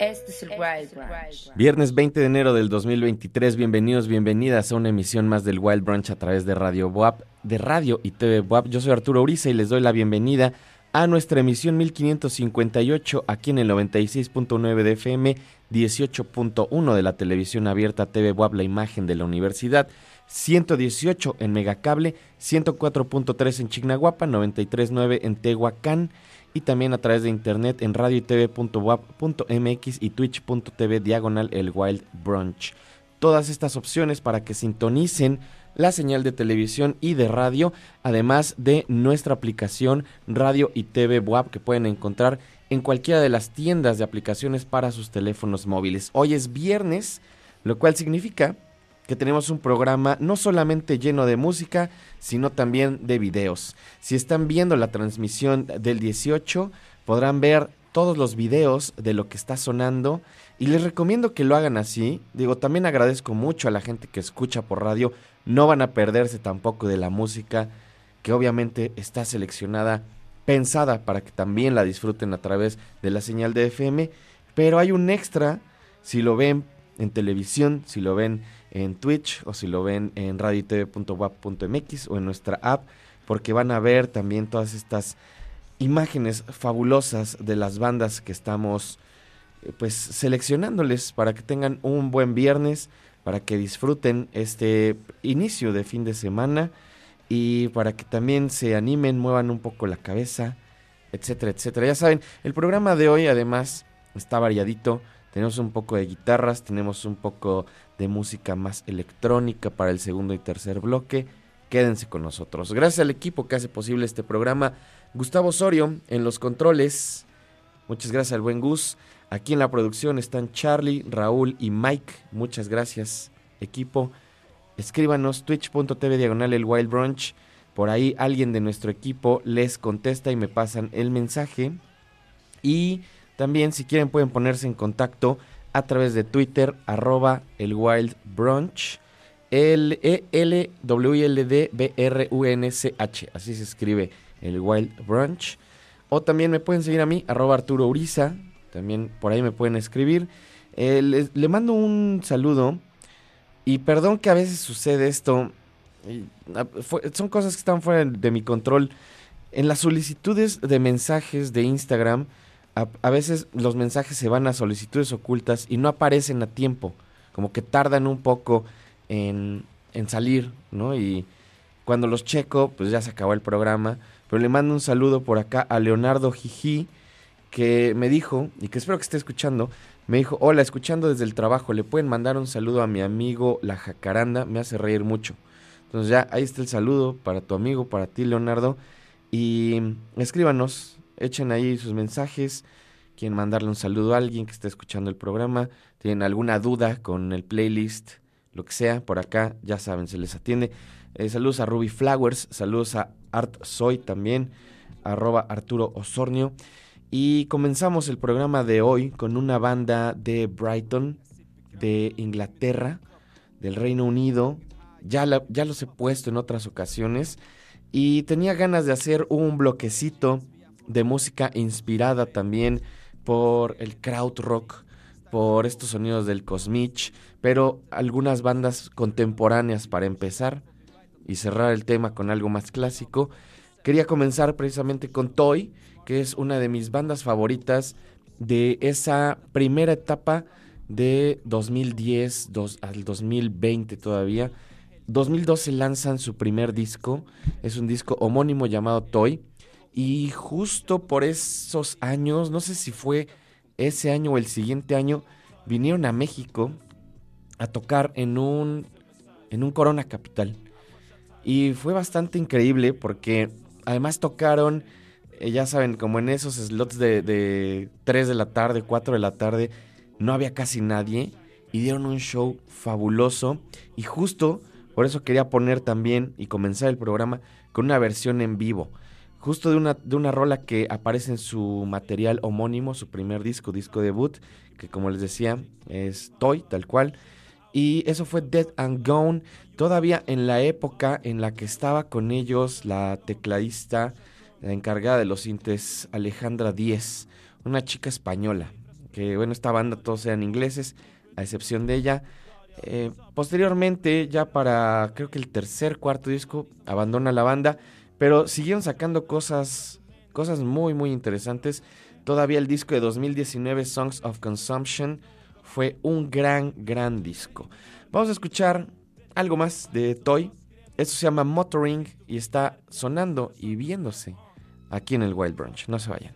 Este es el Wild Brunch. Viernes 20 de enero del 2023, bienvenidos, bienvenidas a una emisión más del Wild Brunch a través de Radio Boap, de Radio y TV Boap. Yo soy Arturo Uriza y les doy la bienvenida a nuestra emisión 1558 aquí en el 96.9 de FM, 18.1 de la televisión abierta TV Boap, la imagen de la universidad. 118 en Megacable, 104.3 en Chignahuapa, 93.9 en Tehuacán y también a través de internet en radio y twitch.tv diagonal el Wild Brunch. Todas estas opciones para que sintonicen la señal de televisión y de radio, además de nuestra aplicación Radio y TV WAP que pueden encontrar en cualquiera de las tiendas de aplicaciones para sus teléfonos móviles. Hoy es viernes, lo cual significa que tenemos un programa no solamente lleno de música, sino también de videos. Si están viendo la transmisión del 18, podrán ver todos los videos de lo que está sonando y les recomiendo que lo hagan así. Digo, también agradezco mucho a la gente que escucha por radio. No van a perderse tampoco de la música que obviamente está seleccionada, pensada para que también la disfruten a través de la señal de FM. Pero hay un extra si lo ven en televisión, si lo ven en Twitch o si lo ven en radiotv.wap.mx o en nuestra app, porque van a ver también todas estas imágenes fabulosas de las bandas que estamos eh, pues seleccionándoles para que tengan un buen viernes, para que disfruten este inicio de fin de semana y para que también se animen, muevan un poco la cabeza, etcétera, etcétera. Ya saben, el programa de hoy además está variadito. Tenemos un poco de guitarras, tenemos un poco de música más electrónica para el segundo y tercer bloque. Quédense con nosotros. Gracias al equipo que hace posible este programa. Gustavo Osorio en los controles. Muchas gracias al buen Gus. Aquí en la producción están Charlie, Raúl y Mike. Muchas gracias, equipo. Escríbanos twitch.tv diagonal el Wild Brunch. Por ahí alguien de nuestro equipo les contesta y me pasan el mensaje. Y también, si quieren, pueden ponerse en contacto a través de Twitter, arroba el Wild Brunch. L E L W L D B R U N C H. Así se escribe el Wild Brunch. O también me pueden seguir a mí, arroba Arturo Uriza. También por ahí me pueden escribir. Eh, le, mando un saludo. Y perdón que a veces sucede esto. Ah, son cosas que están fuera de mi control. En las solicitudes de mensajes de Instagram a, veces los mensajes se van a solicitudes ocultas y no aparecen a tiempo, como que tardan un poco en, en salir, ¿no? Y cuando los checo, pues ya se acabó el programa, pero le mando un saludo por acá a Leonardo Jiji, que me dijo, y que espero que esté escuchando, me dijo, hola, escuchando desde el trabajo, le pueden mandar un saludo a mi amigo La Jacaranda, me hace reír mucho. Entonces ya, ahí está el saludo para tu amigo, para ti, Leonardo, y escríbanos, echen ahí sus mensajes, quieren mandarle un saludo a alguien que esté escuchando el programa, tienen alguna duda con el playlist, lo que sea, por acá, ya saben, se les atiende. Eh, saludos a Ruby Flowers, saludos a Art Soy también, arroba Arturo Osornio. Y comenzamos el programa de hoy con una banda de Brighton, de Inglaterra, del Reino Unido. Ya, ya los he puesto en otras ocasiones. Y tenía ganas de hacer un bloquecito de música inspirada también por el krautrock, por estos sonidos del cosmich, pero algunas bandas contemporáneas para empezar y cerrar el tema con algo más clásico. Quería comenzar precisamente con Toy, que es una de mis bandas favoritas de esa primera etapa de 2010 al 2020 todavía. 2012 lanzan su primer disco, es un disco homónimo llamado Toy y justo por esos años, no sé si fue ese año o el siguiente año, vinieron a México a tocar en un, en un Corona Capital. Y fue bastante increíble porque además tocaron, eh, ya saben, como en esos slots de, de 3 de la tarde, 4 de la tarde, no había casi nadie y dieron un show fabuloso. Y justo por eso quería poner también y comenzar el programa con una versión en vivo justo de una, de una rola que aparece en su material homónimo, su primer disco, disco debut, que como les decía es Toy, tal cual. Y eso fue Dead and Gone, todavía en la época en la que estaba con ellos la tecladista, la encargada de los sintes, Alejandra Díez, una chica española, que bueno, esta banda todos sean ingleses, a excepción de ella. Eh, posteriormente, ya para creo que el tercer, cuarto disco, abandona la banda, pero siguieron sacando cosas, cosas muy, muy interesantes. Todavía el disco de 2019, Songs of Consumption, fue un gran, gran disco. Vamos a escuchar algo más de Toy. Esto se llama Motoring y está sonando y viéndose aquí en el Wild Brunch. No se vayan.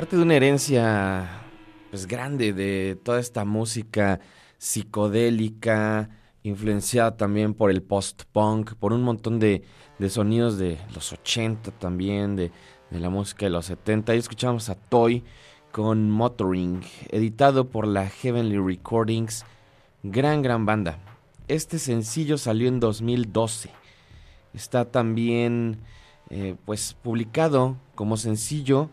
Parte de una herencia pues grande de toda esta música psicodélica, influenciada también por el post-punk, por un montón de, sonidos de los 80 también, de, de, la música de los 70. Y escuchamos a Toy con Motoring, editado por la Heavenly Recordings. Gran, gran banda. Este sencillo salió en 2012. Está también eh, pues publicado como sencillo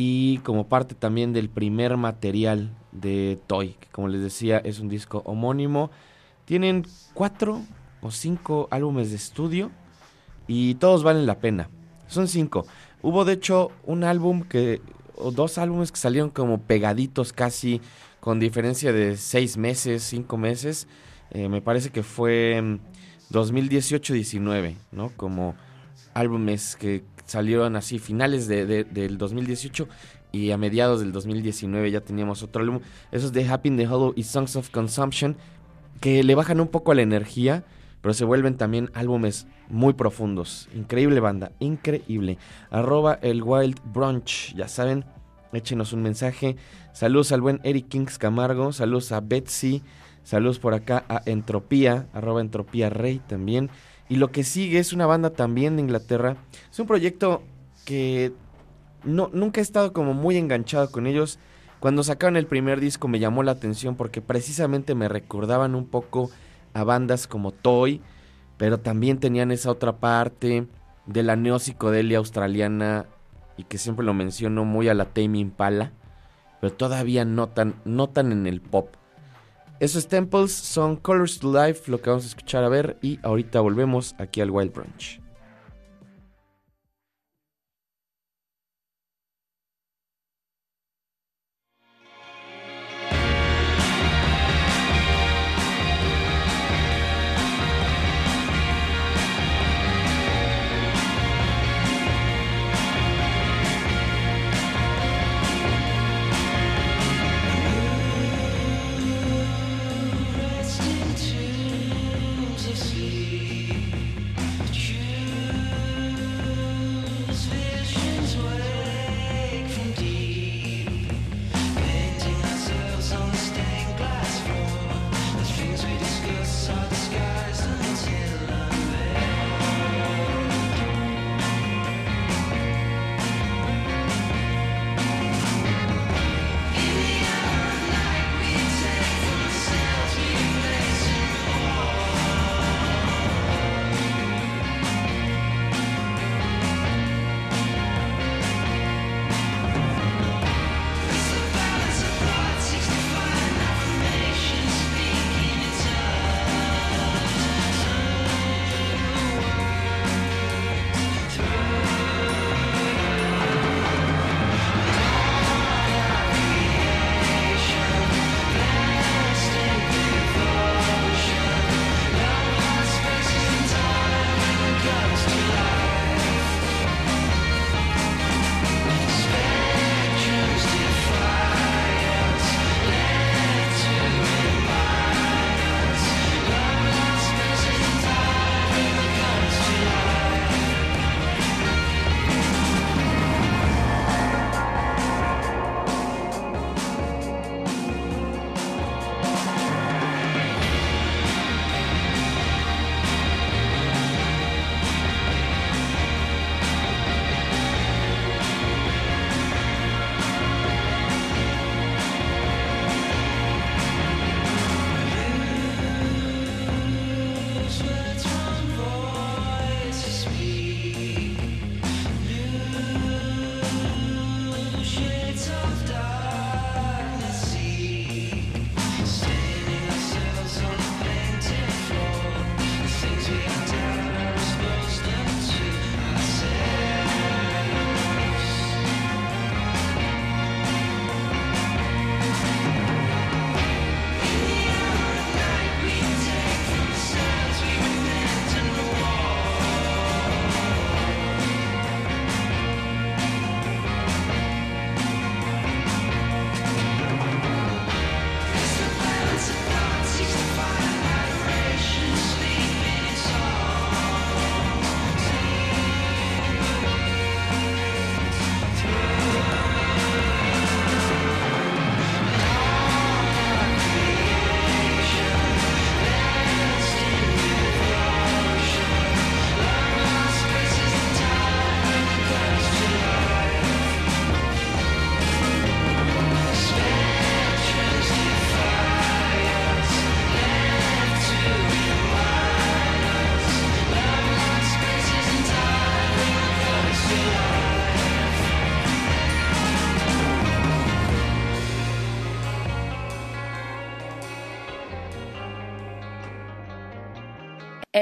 y como parte también del primer material de Toy, que como les decía es un disco homónimo. Tienen cuatro o cinco álbumes de estudio y todos valen la pena. Son cinco. Hubo de hecho un álbum que, o dos álbumes que salieron como pegaditos casi, con diferencia de seis meses, cinco meses. Eh, me parece que fue 2018-19, ¿no? Como álbumes que salieron así finales de, del 2018 y a mediados del 2019 ya teníamos otro álbum. Esos de Happy in the Hollow y Songs of Consumption que le bajan un poco la energía, pero se vuelven también álbumes muy profundos. Increíble banda, increíble. Arroba el Wild Brunch, ya saben, échenos un mensaje. Saludos al buen Eric Kings Camargo, saludos a Betsy, saludos por acá a Entropía, arroba Entropía Rey también. Y lo que sigue es una banda también de Inglaterra. Es un proyecto que no, nunca he estado como muy enganchado con ellos. Cuando sacaron el primer disco me llamó la atención porque precisamente me recordaban un poco a bandas como Toy, pero también tenían esa otra parte de la neopsicodelia australiana y que siempre lo menciono muy a la Tame Impala, pero todavía no tan, no tan en el pop. Esos temples son Colors to Life, lo que vamos a escuchar a ver, y ahorita volvemos aquí al Wild Brunch.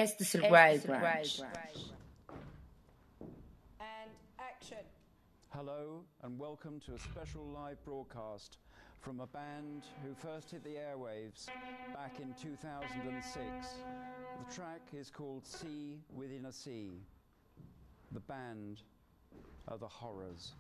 Este es el Wild Branch. Hello and welcome to a special live broadcast from a band who first hit the airwaves back in 2006. The track is called Sea Within a Sea. The band are the Horrors.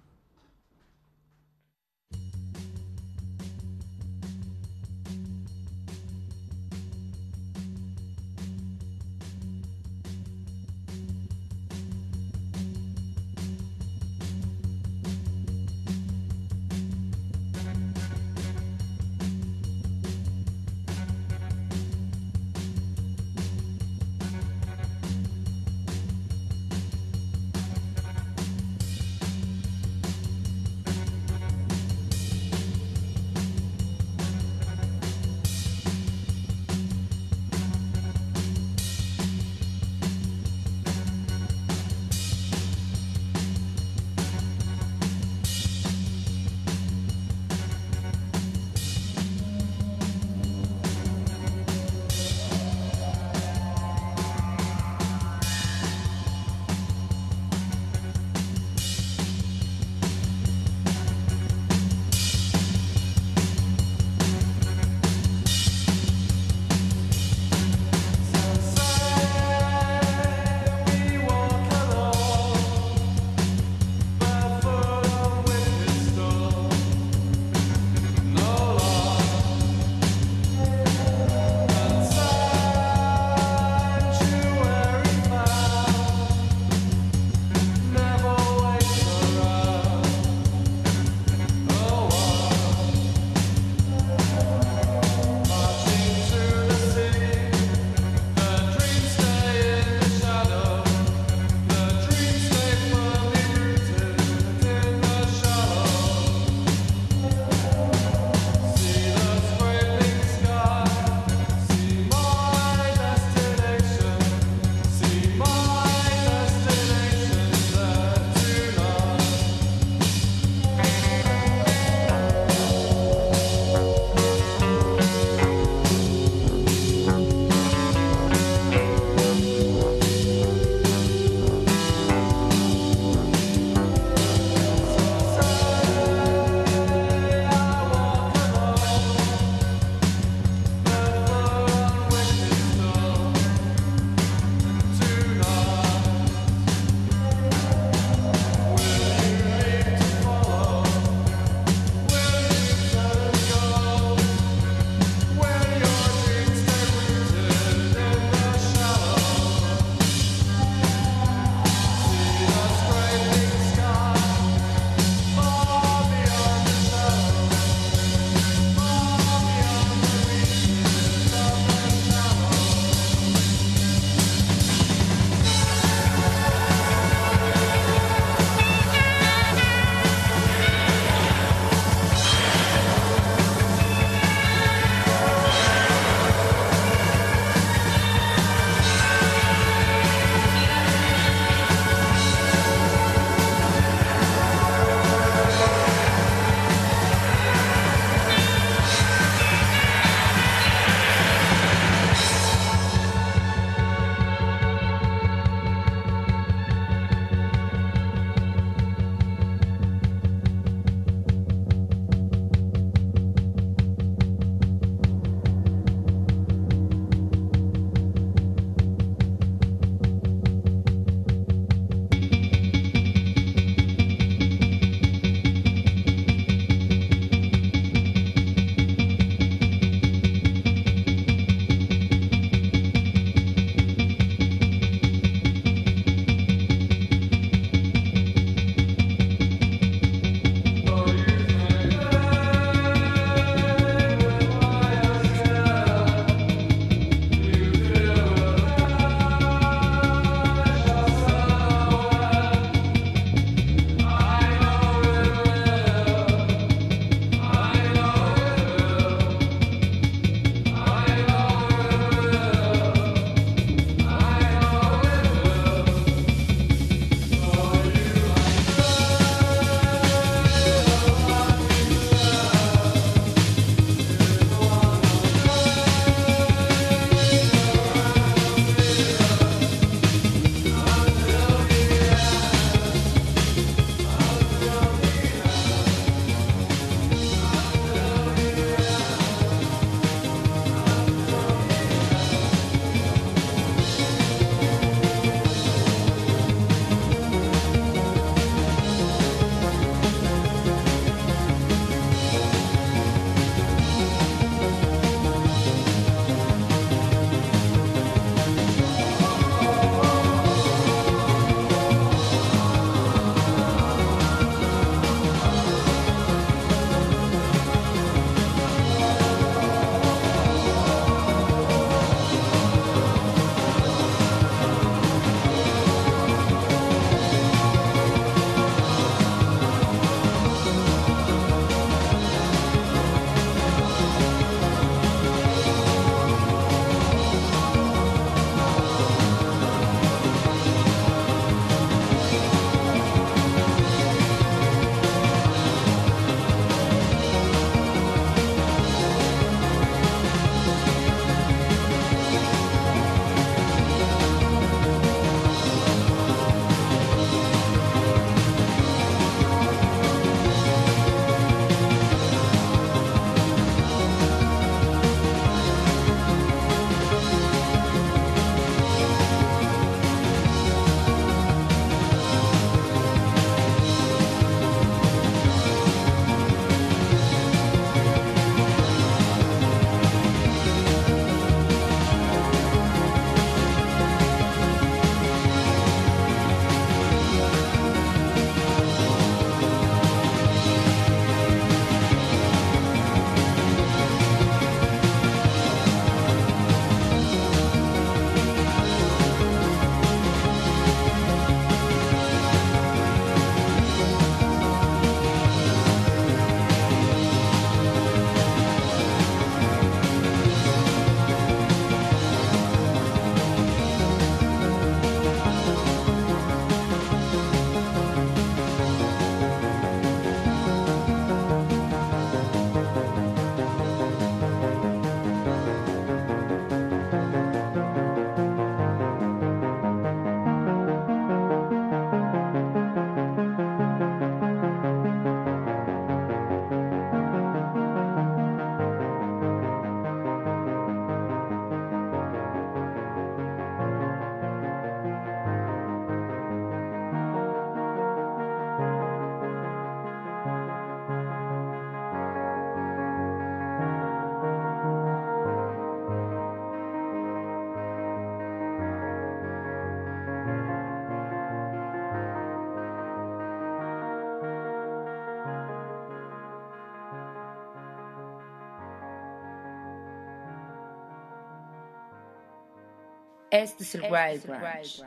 Este es el Wild Branch.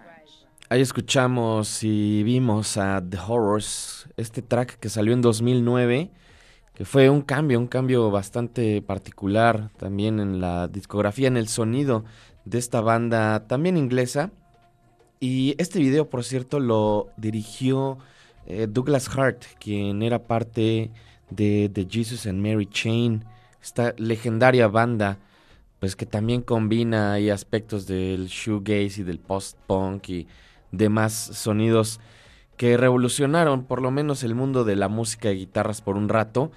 Ahí escuchamos y vimos a The Horrors, este track que salió en 2009, que fue un cambio, un cambio bastante particular también en la discografía, en el sonido de esta banda también inglesa. Y este video, por cierto, lo dirigió eh, Douglas Hart, quien era parte de The Jesus and Mary Chain, esta legendaria banda, pues que también combina ahí aspectos del shoegaze y del post-punk y demás sonidos que revolucionaron por lo menos el mundo de la música de guitarras por un rato.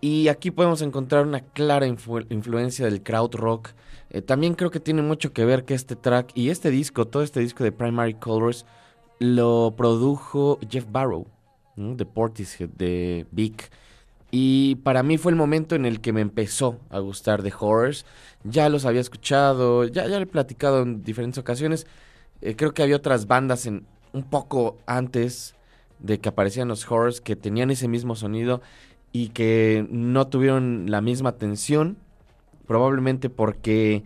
Y aquí podemos encontrar una clara influencia del crowd rock. Eh, también creo que tiene mucho que ver que este track y este disco, todo este disco de Primary Colors, lo produjo Jeff Barrow, de Portishead, de Vic. Y para mí fue el momento en el que me empezó a gustar The Horrors. Ya los había escuchado, ya, ya he platicado en diferentes ocasiones. Eh, creo que había otras bandas en un poco antes de que aparecían los Horrors que tenían ese mismo sonido y que no tuvieron la misma atención. Probablemente porque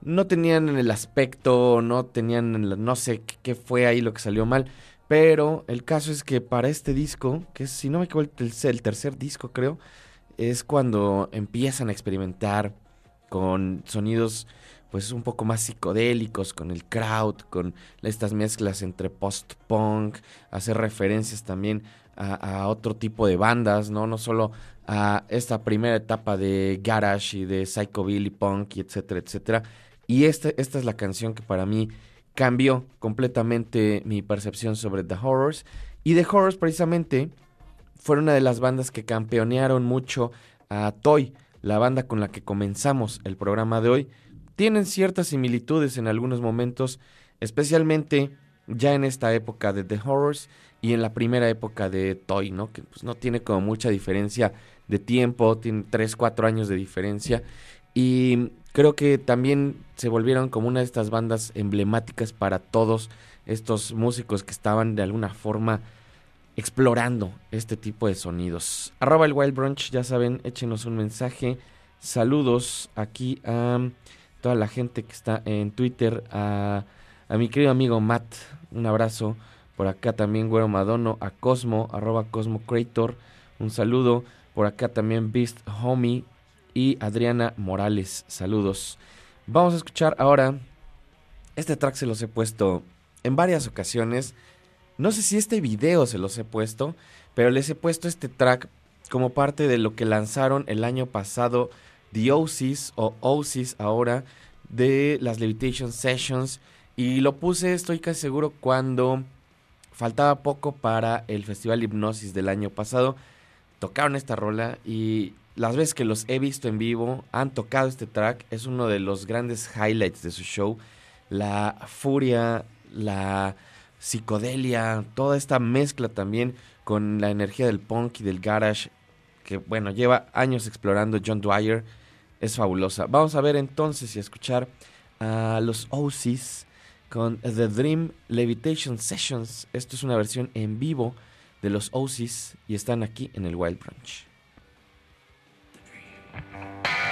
no tenían el aspecto, no tenían, no sé qué fue ahí lo que salió mal. Pero el caso es que para este disco, que es, si no me equivoco, el, el tercer disco creo, es cuando empiezan a experimentar con sonidos pues un poco más psicodélicos, con el crowd, con estas mezclas entre post-punk, hacer referencias también a, otro tipo de bandas, ¿no? No solo a esta primera etapa de garage y de psychobilly punk y etcétera, etcétera. Y esta, esta es la canción que para mí cambió completamente mi percepción sobre The Horrors. Y The Horrors precisamente fue una de las bandas que campeonearon mucho a Toy, la banda con la que comenzamos el programa de hoy. Tienen ciertas similitudes en algunos momentos, especialmente ya en esta época de The Horrors y en la primera época de Toy, ¿no? Que pues, no tiene como mucha diferencia de tiempo, tiene 3, 4 años de diferencia. Y creo que también se volvieron como una de estas bandas emblemáticas para todos estos músicos que estaban de alguna forma explorando este tipo de sonidos. Arroba el Wild Brunch, ya saben, échenos un mensaje. Saludos aquí a toda la gente que está en Twitter, a, mi querido amigo Matt, un abrazo. Por acá también Güero Madono, a Cosmo, arroba Cosmo Creator, un saludo. Por acá también Beast Homie, y Adriana Morales. Saludos. Vamos a escuchar ahora. Este track se los he puesto en varias ocasiones. No sé si este video se los he puesto, pero les he puesto este track como parte de lo que lanzaron el año pasado The Oasis o Oasis ahora de las Levitation Sessions y lo puse, estoy casi seguro, cuando faltaba poco para el Festival Hipnosis del año pasado. Tocaron esta rola y las veces que los he visto en vivo, han tocado este track, es uno de los grandes highlights de su show. La furia, la psicodelia, toda esta mezcla también con la energía del punk y del garage, que bueno, lleva años explorando John Dwyer, es fabulosa. Vamos a ver entonces y a escuchar a los Oasis con The Dream Levitation Sessions. Esto es una versión en vivo de los Oasis y están aquí en el Wild Brunch. Thank you.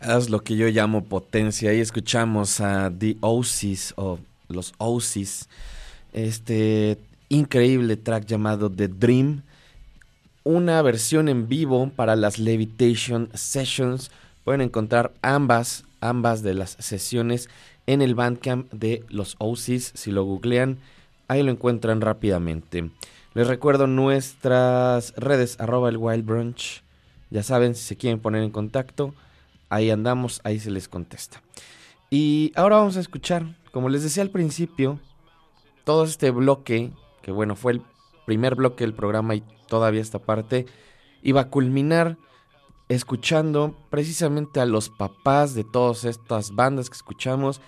Es lo que yo llamo potencia. Ahí escuchamos a The Oasis o los Oasis. Este increíble track llamado The Dream. Una versión en vivo para las Levitation Sessions. Pueden encontrar ambas, ambas de las sesiones en el Bandcamp de los Oasis. Si lo googlean, ahí lo encuentran rápidamente. Les recuerdo nuestras redes, arroba el Wild Brunch. Ya saben, si se quieren poner en contacto, ahí andamos, ahí se les contesta. Y ahora vamos a escuchar, como les decía al principio, todo este bloque, que bueno, fue el primer bloque del programa y todavía esta parte, iba a culminar escuchando precisamente a los papás de todas estas bandas que escuchamos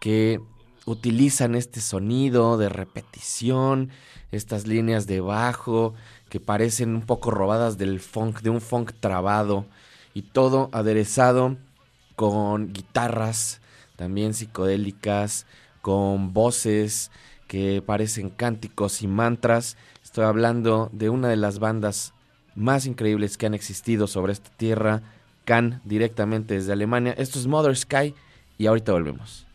que utilizan este sonido de repetición, estas líneas de bajo que parecen un poco robadas del funk, de un funk trabado y todo aderezado con guitarras también psicodélicas, con voces que parecen cánticos y mantras. Estoy hablando de una de las bandas más increíbles que han existido sobre esta tierra, Can, directamente desde Alemania. Esto es Mother Sky y ahorita volvemos.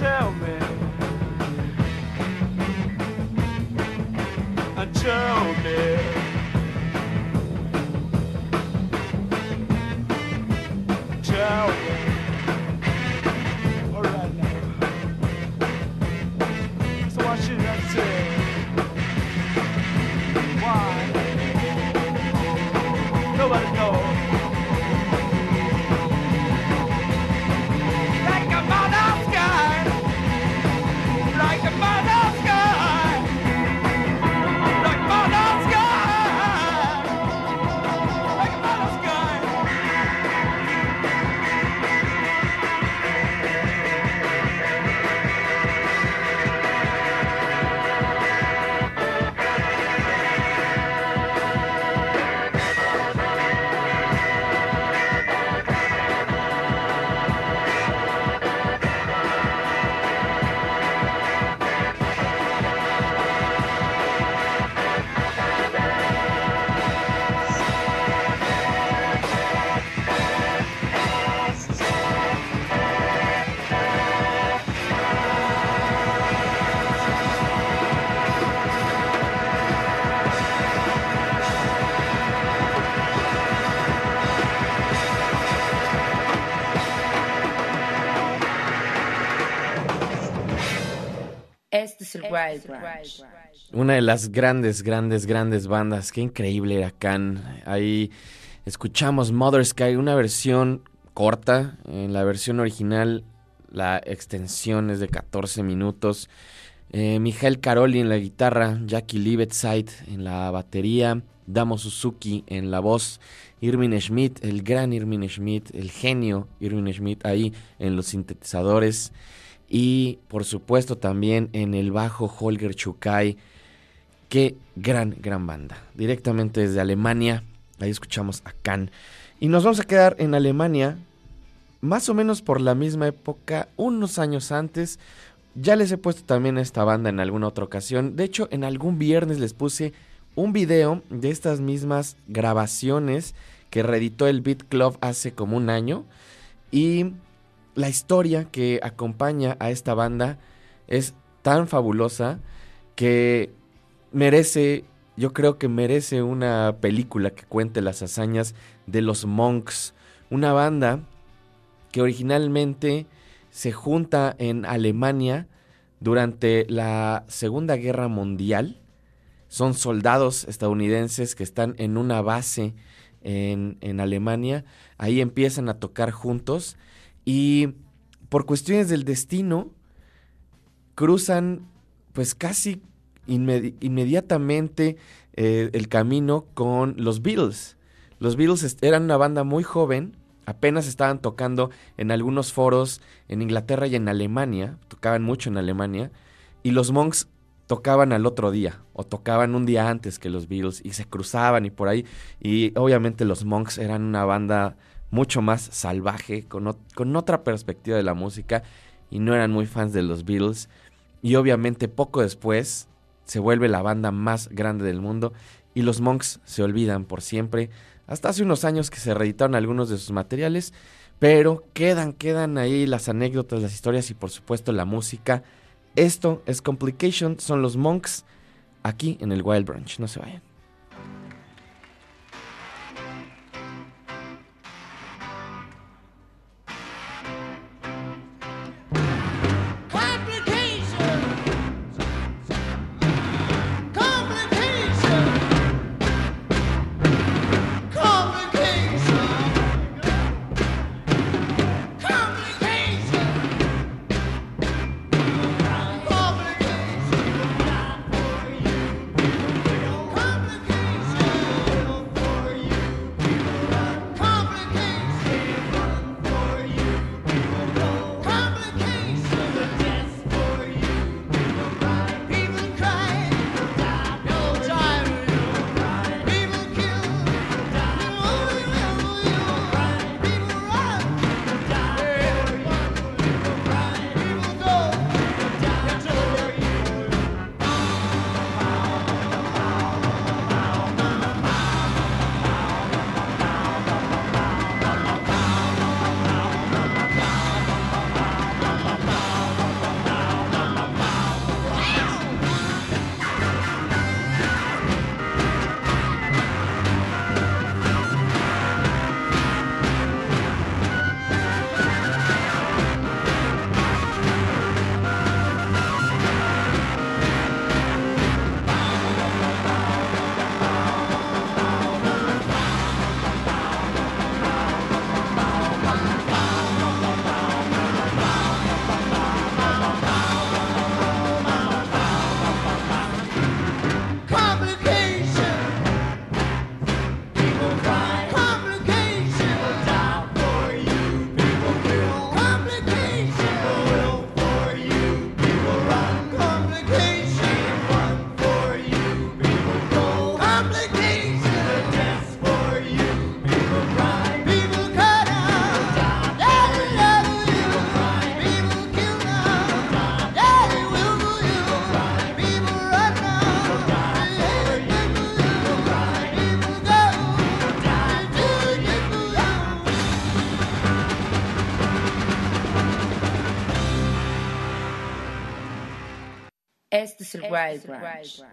And Una de las grandes, grandes, grandes bandas. Qué increíble era Can. Ahí escuchamos Mother Sky, una versión corta. En la versión original, la extensión es de 14 minutos. Eh, Mijael Caroli en la guitarra, Jackie Liebetzeit en la batería, Damo Suzuki en la voz, Irving Schmidt, el gran Irving Schmidt, el genio Irving Schmidt ahí en los sintetizadores. Y por supuesto también en el bajo Holger Chukai. Qué gran, gran banda. Directamente desde Alemania. Ahí escuchamos a Can. Y nos vamos a quedar en Alemania. Más o menos por la misma época, unos años antes. Ya les he puesto también a esta banda en alguna otra ocasión. De hecho, en algún viernes les puse un video de estas mismas grabaciones que reeditó el Beat Club hace como un año. Y la historia que acompaña a esta banda es tan fabulosa que merece, yo creo que merece una película que cuente las hazañas de los Monks, una banda que originalmente se junta en Alemania durante la Segunda Guerra Mundial. Son soldados estadounidenses que están en una base en, en Alemania. Ahí empiezan a tocar juntos y por cuestiones del destino cruzan pues casi inmedi inmediatamente eh, el camino con los Beatles. Los Beatles eran una banda muy joven, apenas estaban tocando en algunos foros en Inglaterra y en Alemania, tocaban mucho en Alemania, y los Monks tocaban al otro día o tocaban un día antes que los Beatles y se cruzaban y por ahí, y obviamente los Monks eran una banda mucho más salvaje, con, con otra perspectiva de la música y no eran muy fans de los Beatles. Y obviamente poco después se vuelve la banda más grande del mundo y los Monks se olvidan por siempre. Hasta hace unos años que se reeditaron algunos de sus materiales, pero quedan, quedan ahí las anécdotas, las historias y por supuesto la música. Esto es Complication, son los Monks aquí en el Wild Branch. No se vayan. Survivors.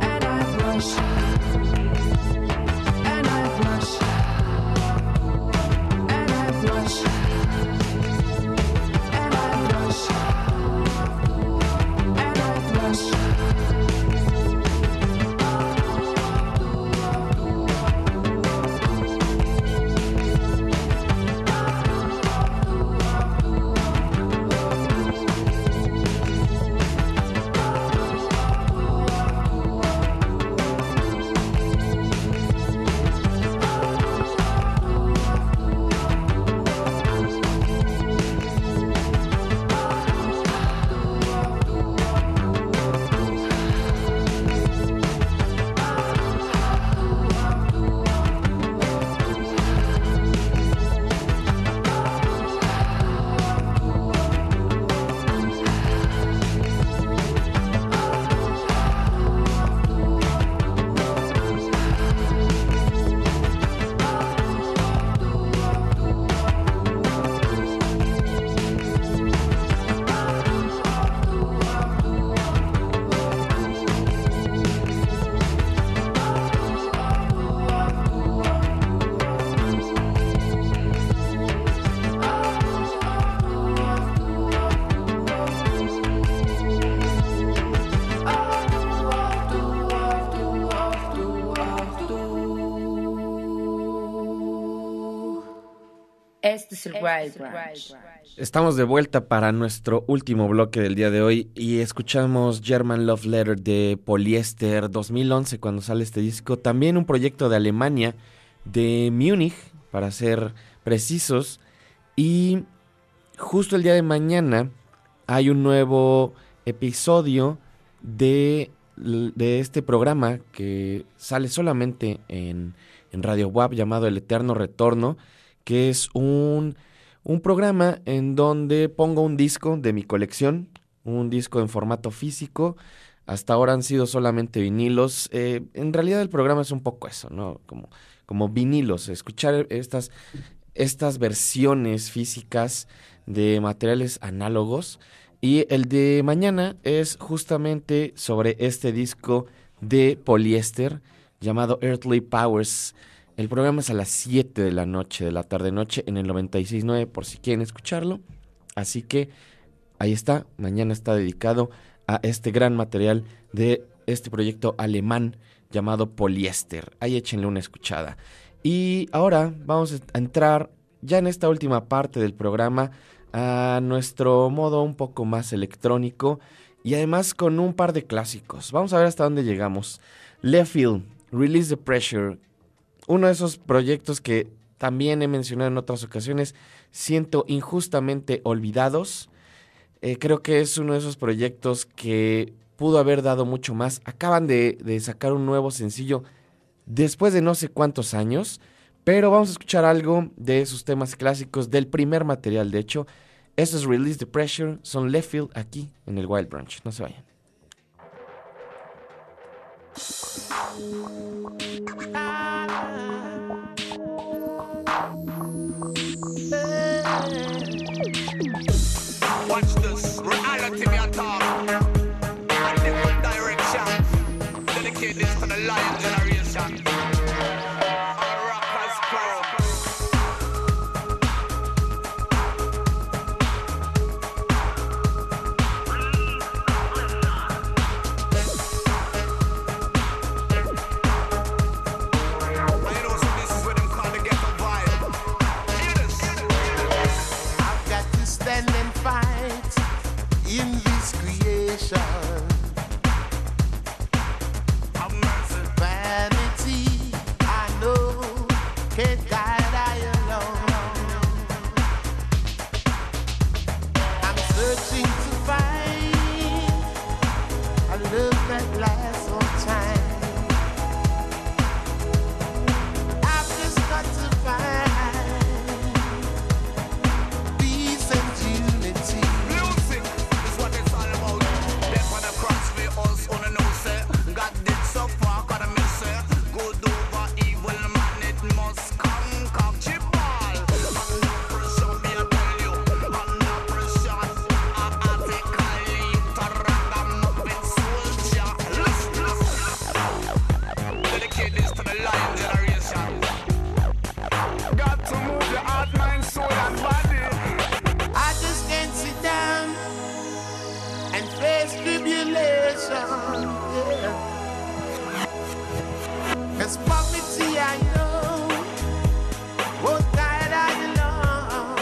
and I'm. Este Wild Branch. Estamos de vuelta para nuestro último bloque del día de hoy y escuchamos German Love Letter de Polyester 2011 cuando sale este disco. También un proyecto de Alemania, de Múnich, para ser precisos. Y justo el día de mañana hay un nuevo episodio de, de este programa que sale solamente en, en Radio WAP llamado El Eterno Retorno, que es un, un programa en donde pongo un disco de mi colección, un disco en formato físico. Hasta ahora han sido solamente vinilos. Eh, en realidad el programa es un poco eso, ¿no? Como, como vinilos, escuchar estas, estas versiones físicas de materiales análogos. Y el de mañana es justamente sobre este disco de poliéster llamado Earthly Powers. El programa es a las 7 de la noche, de la tarde-noche, en el 96.9 por si quieren escucharlo. Así que ahí está, mañana está dedicado a este gran material de este proyecto alemán llamado Poliéster. Ahí échenle una escuchada. Y ahora vamos a entrar ya en esta última parte del programa a nuestro modo un poco más electrónico y además con un par de clásicos. Vamos a ver hasta dónde llegamos. Lefield, Release the Pressure, uno de esos proyectos que también he mencionado en otras ocasiones, siento injustamente olvidados. Eh, creo que es uno de esos proyectos que pudo haber dado mucho más. Acaban de, sacar un nuevo sencillo después de no sé cuántos años, pero vamos a escuchar algo de sus temas clásicos del primer material, de hecho. Eso es Release the Pressure, son Leftfield aquí en el Wild Branch. No se vayan. Ah. Listen. This to the lion generation. Got to move your heart, mind, soul, and body. I just can't sit down and face tribulation. Yeah. Cause poverty I know won't guide I alone.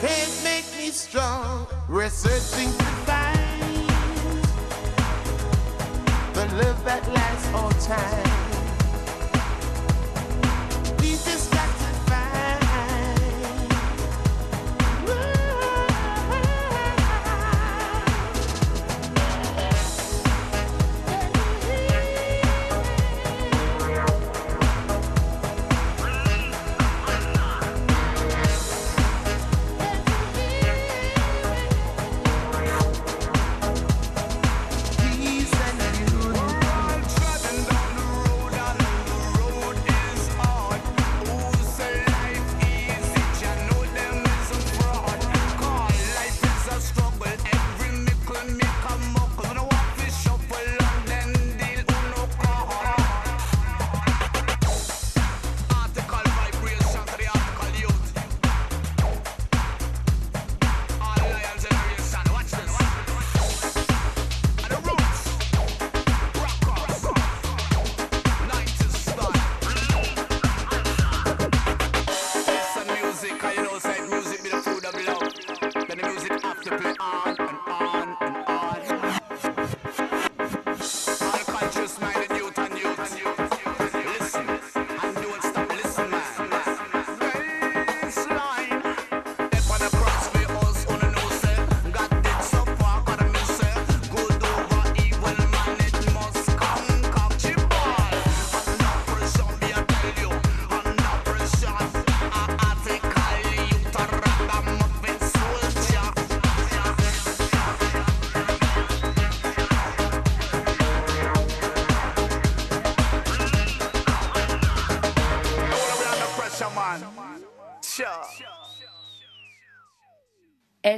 Can't make me strong. We're searching to find the love that lasts on time.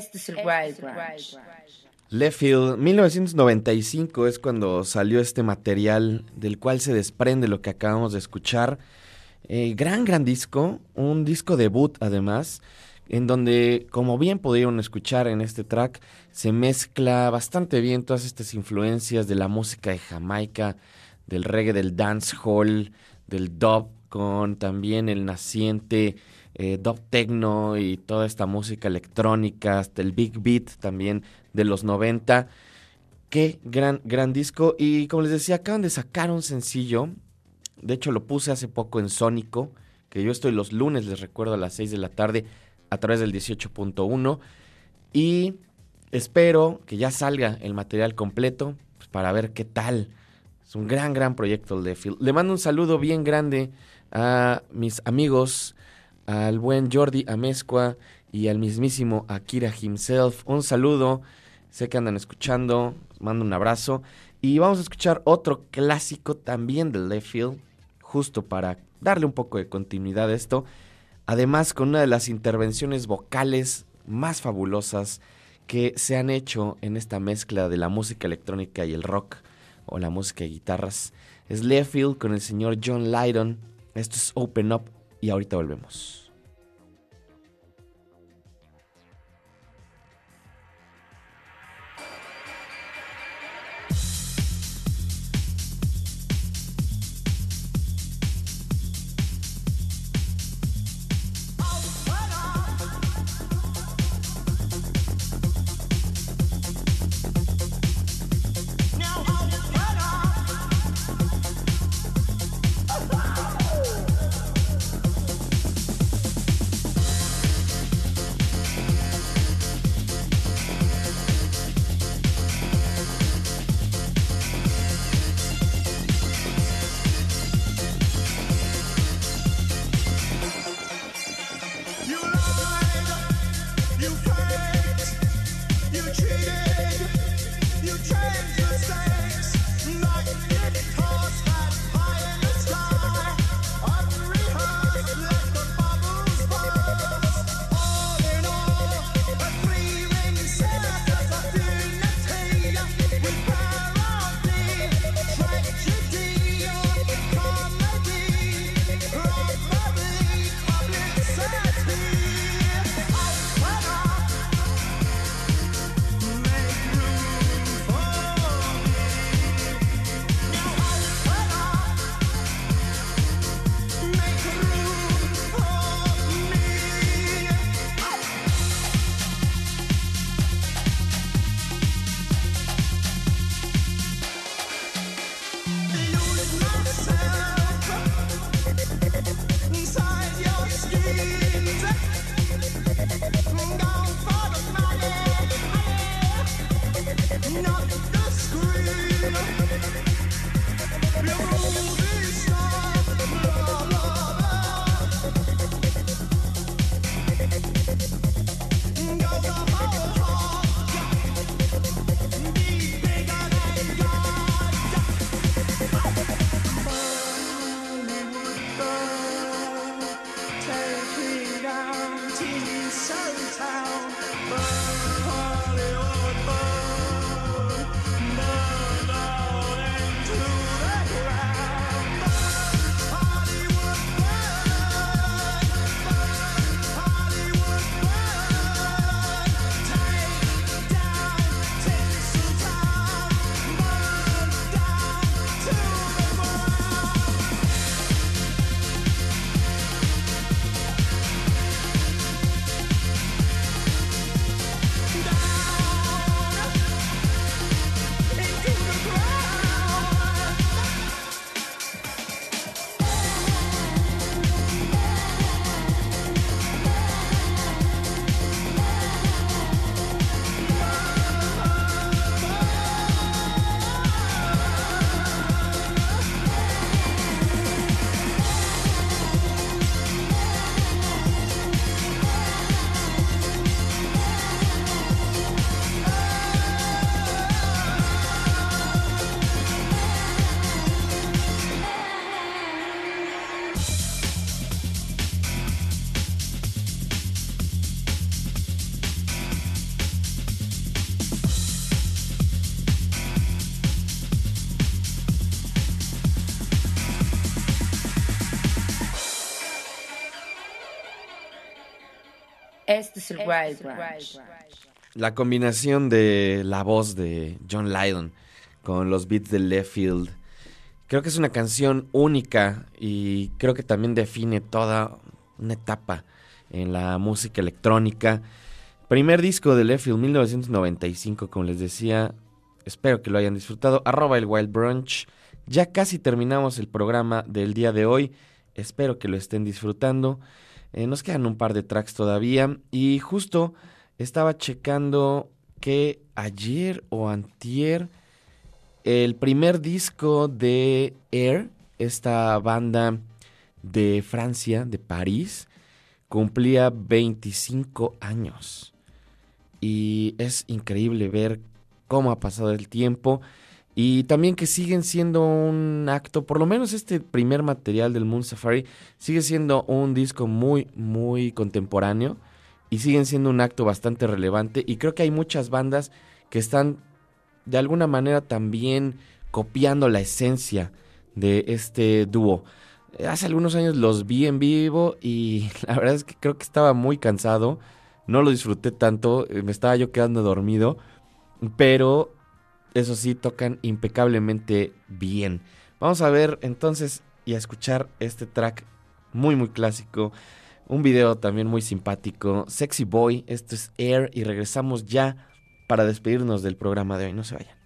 Este es el Wild Branch. Lefield, 1995 es cuando salió este material del cual se desprende lo que acabamos de escuchar. Eh, gran, gran disco, un disco debut además, en donde, como bien pudieron escuchar en este track, se mezcla bastante bien todas estas influencias de la música de Jamaica, del reggae, del dancehall, del dub, con también el naciente eh, dub techno y toda esta música electrónica, hasta el big beat también de los 90. Qué gran, gran disco. Y como les decía, acaban de sacar un sencillo. De hecho, lo puse hace poco en Sónico, que yo estoy los lunes, les recuerdo, a las 6 de la tarde, a través del 18.1. Y espero que ya salga el material completo pues, para ver qué tal. Es un gran, gran proyecto el de Phil. Le mando un saludo bien grande a mis amigos, al buen Jordi Amezcua y al mismísimo Akira himself. Un saludo, sé que andan escuchando, mando un abrazo. Y vamos a escuchar otro clásico también de Field, justo para darle un poco de continuidad a esto. Además, con una de las intervenciones vocales más fabulosas que se han hecho en esta mezcla de la música electrónica y el rock, o la música de guitarras. Es Lefield con el señor John Lydon. Esto es Open Up y ahorita volvemos. Este es el Wild Branch. La combinación de la voz de John Lydon con los beats de Left Field. Creo que es una canción única y creo que también define toda una etapa en la música electrónica. Primer disco de Left Field 1995, como les decía. Espero que lo hayan disfrutado. Arroba el Wild Brunch. Ya casi terminamos el programa del día de hoy. Espero que lo estén disfrutando. Eh, nos quedan un par de tracks todavía. Y justo estaba checando que ayer o antier el primer disco de Air, esta banda de Francia, de París, cumplía 25 años. Y es increíble ver cómo ha pasado el tiempo y también que siguen siendo un acto, por lo menos este primer material del Moon Safari sigue siendo un disco muy, muy contemporáneo y siguen siendo un acto bastante relevante y creo que hay muchas bandas que están de alguna manera también copiando la esencia de este dúo. Hace algunos años los vi en vivo y la verdad es que creo que estaba muy cansado, no lo disfruté tanto, eh, me estaba yo quedando dormido, pero eso sí, tocan impecablemente bien. Vamos a ver entonces y a escuchar este track muy muy clásico, un video también muy simpático, Sexy Boy, esto es Air y regresamos ya para despedirnos del programa de hoy, no se vayan.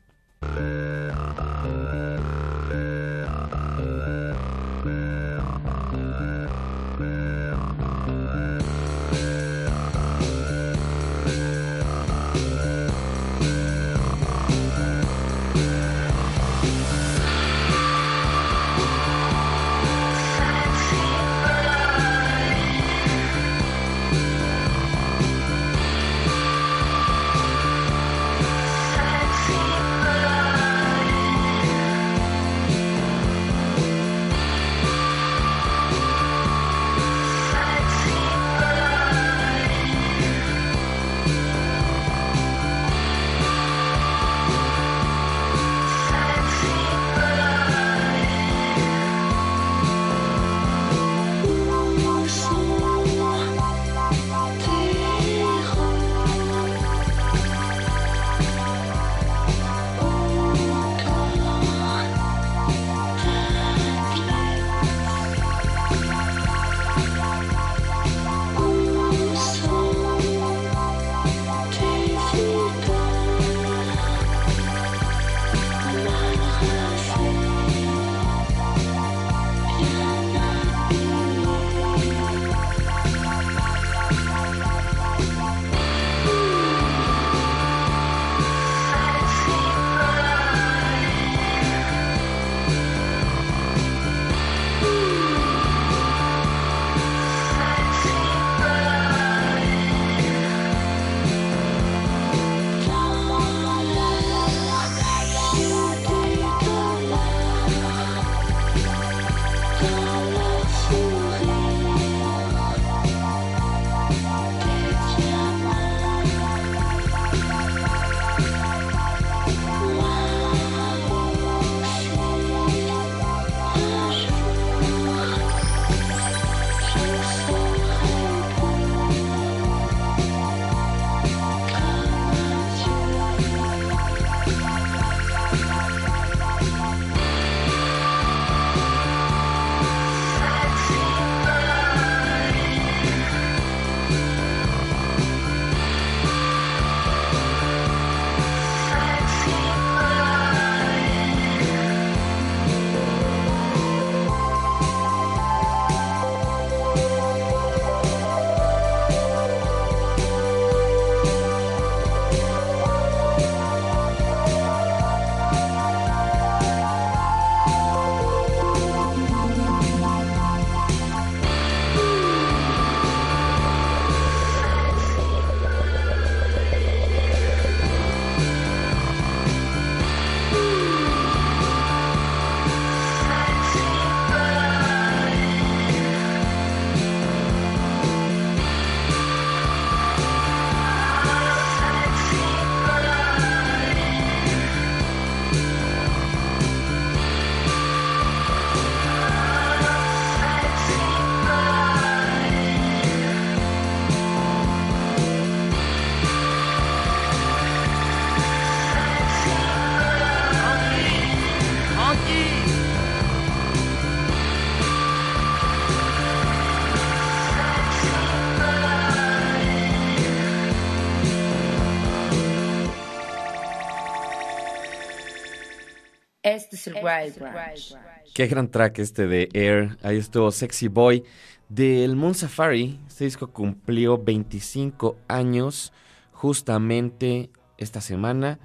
Este es el Wild Branch. Qué gran track este de Air. Ahí estuvo Sexy Boy. Del Moon Safari, este disco cumplió 25 años justamente esta semana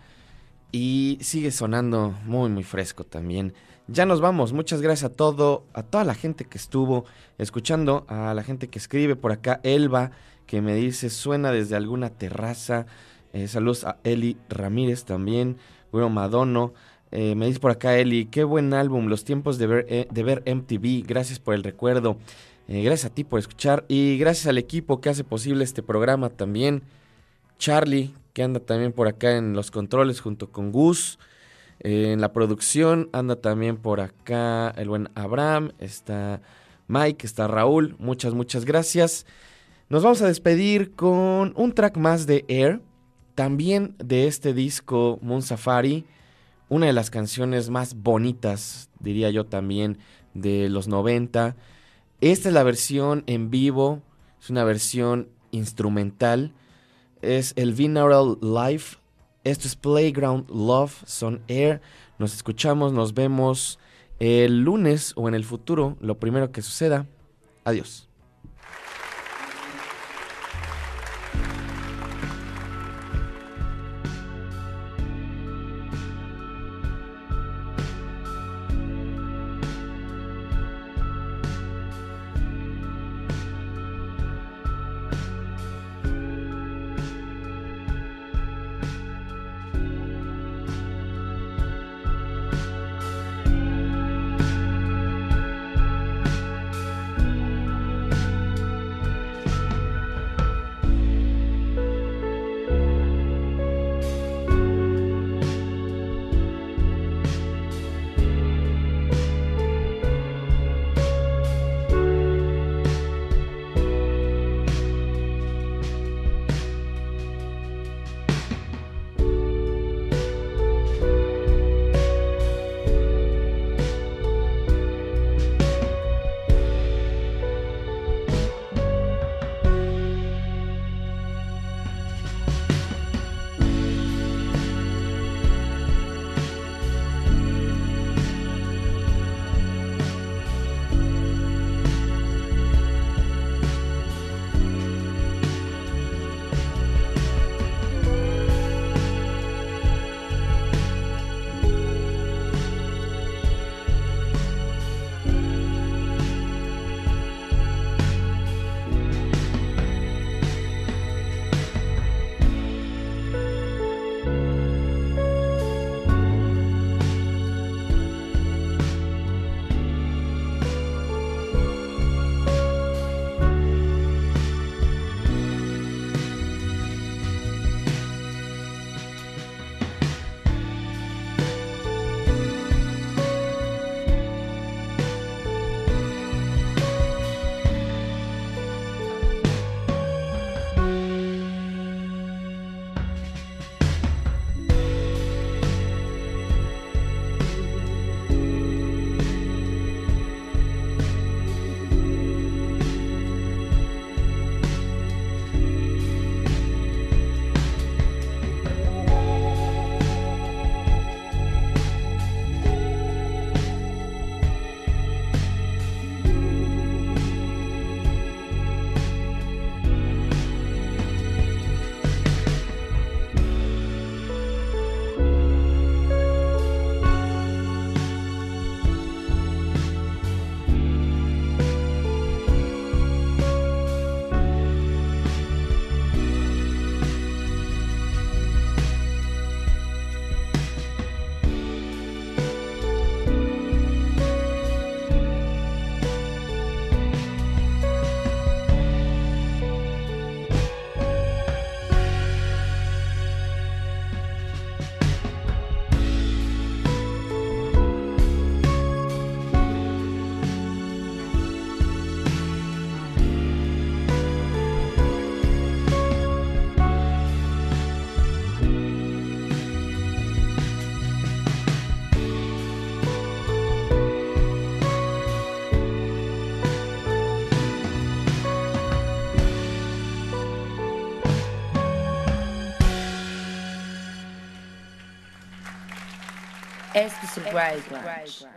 y sigue sonando muy muy fresco también. Ya nos vamos, muchas gracias a todo, a toda la gente que estuvo escuchando, a la gente que escribe por acá, Elba, que me dice suena desde alguna terraza. Eh, saludos a Eli Ramírez también, bueno, Madono. Eh, me dice por acá Eli, qué buen álbum, los tiempos de ver, eh, MTV, gracias por el recuerdo. Eh, gracias a ti por escuchar y gracias al equipo que hace posible este programa también. Charlie, que anda también por acá en los controles junto con Gus. En la producción anda también por acá el buen Abraham, está Mike, está Raúl. Muchas, muchas gracias. Nos vamos a despedir con un track más de Air, también de este disco Moon Safari, una de las canciones más bonitas, diría yo también, de los 90. Esta es la versión en vivo, es una versión instrumental, es el Binaural Live. Esto es Playground Love, son Air. Nos escuchamos, nos vemos el lunes o en el futuro, lo primero que suceda. Adiós. Esto es el Wild Branch.